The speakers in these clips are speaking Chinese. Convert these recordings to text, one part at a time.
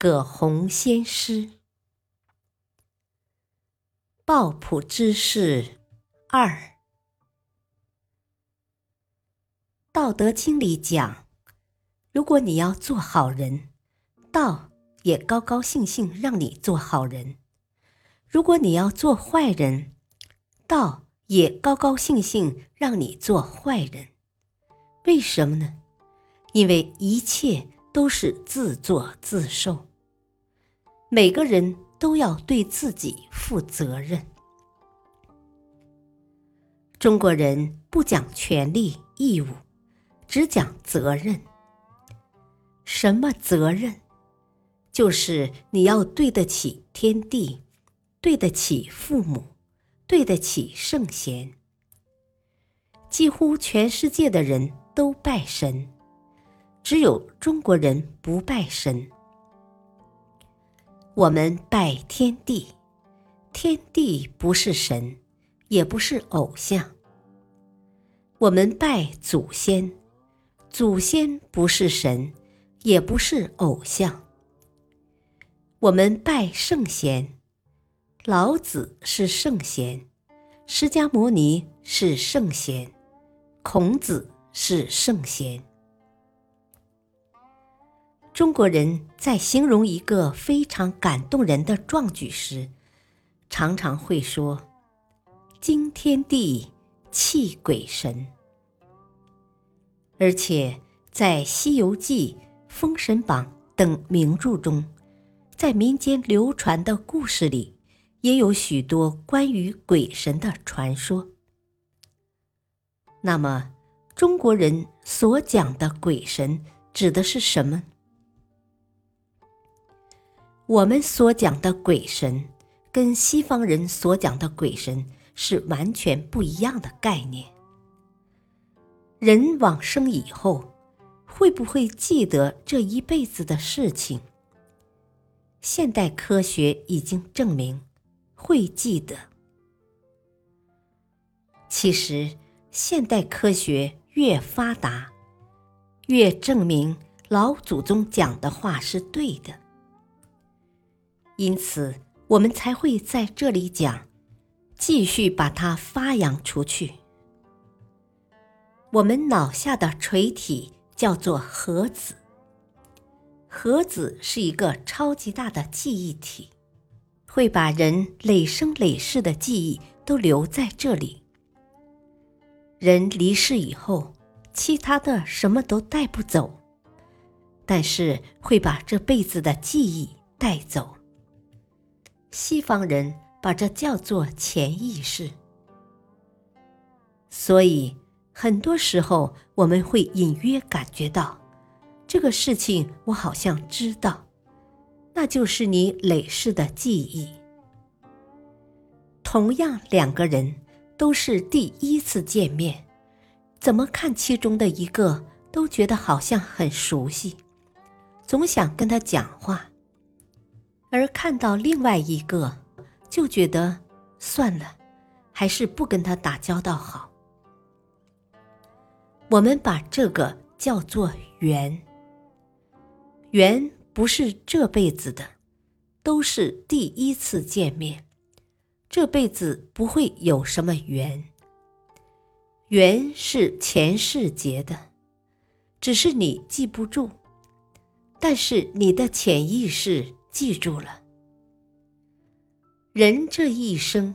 葛洪先师，抱朴之事二，《道德经》里讲，如果你要做好人，道也高高兴兴让你做好人；如果你要做坏人，道也高高兴兴让你做坏人。为什么呢？因为一切都是自作自受。每个人都要对自己负责任。中国人不讲权利义务，只讲责任。什么责任？就是你要对得起天地，对得起父母，对得起圣贤。几乎全世界的人都拜神，只有中国人不拜神。我们拜天地，天地不是神，也不是偶像。我们拜祖先，祖先不是神，也不是偶像。我们拜圣贤，老子是圣贤，释迦牟尼是圣贤，孔子是圣贤。中国人在形容一个非常感动人的壮举时，常常会说“惊天地，泣鬼神”。而且在《西游记》《封神榜》等名著中，在民间流传的故事里，也有许多关于鬼神的传说。那么，中国人所讲的鬼神指的是什么？我们所讲的鬼神，跟西方人所讲的鬼神是完全不一样的概念。人往生以后，会不会记得这一辈子的事情？现代科学已经证明会记得。其实，现代科学越发达，越证明老祖宗讲的话是对的。因此，我们才会在这里讲，继续把它发扬出去。我们脑下的垂体叫做核子，核子是一个超级大的记忆体，会把人累生累世的记忆都留在这里。人离世以后，其他的什么都带不走，但是会把这辈子的记忆带走。西方人把这叫做潜意识，所以很多时候我们会隐约感觉到，这个事情我好像知道，那就是你累世的记忆。同样两个人都是第一次见面，怎么看其中的一个都觉得好像很熟悉，总想跟他讲话。而看到另外一个，就觉得算了，还是不跟他打交道好。我们把这个叫做缘，缘不是这辈子的，都是第一次见面，这辈子不会有什么缘。缘是前世结的，只是你记不住，但是你的潜意识。记住了，人这一生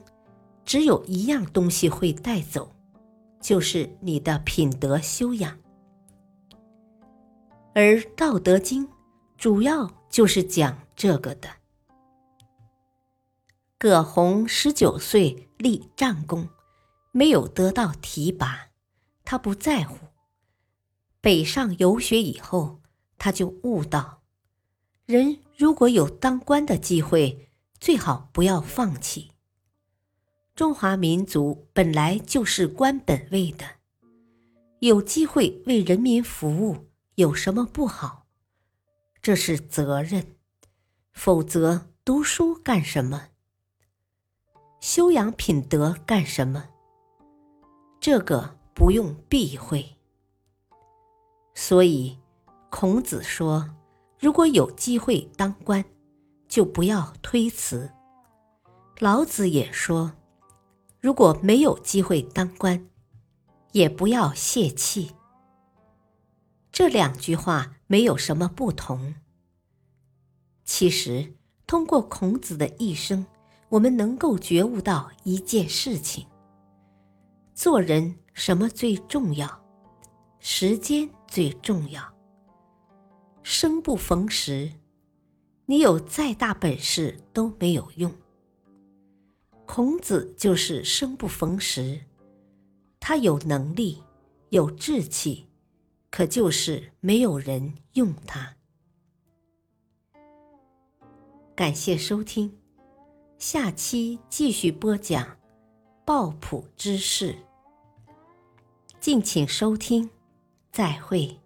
只有一样东西会带走，就是你的品德修养。而《道德经》主要就是讲这个的。葛洪十九岁立战功，没有得到提拔，他不在乎。北上游学以后，他就悟到。人如果有当官的机会，最好不要放弃。中华民族本来就是官本位的，有机会为人民服务，有什么不好？这是责任。否则，读书干什么？修养品德干什么？这个不用避讳。所以，孔子说：“如果有机会当官，就不要推辞。”老子也说：“如果没有机会当官，也不要泄气。”这两句话没有什么不同。其实，通过孔子的一生，我们能够觉悟到一件事情：做人什么最重要？时间最重要。生不逢时，你有再大本事都没有用。孔子就是生不逢时，他有能力，有志气，可就是没有人用他。感谢收听，下期继续播讲抱朴之事。敬请收听，再会。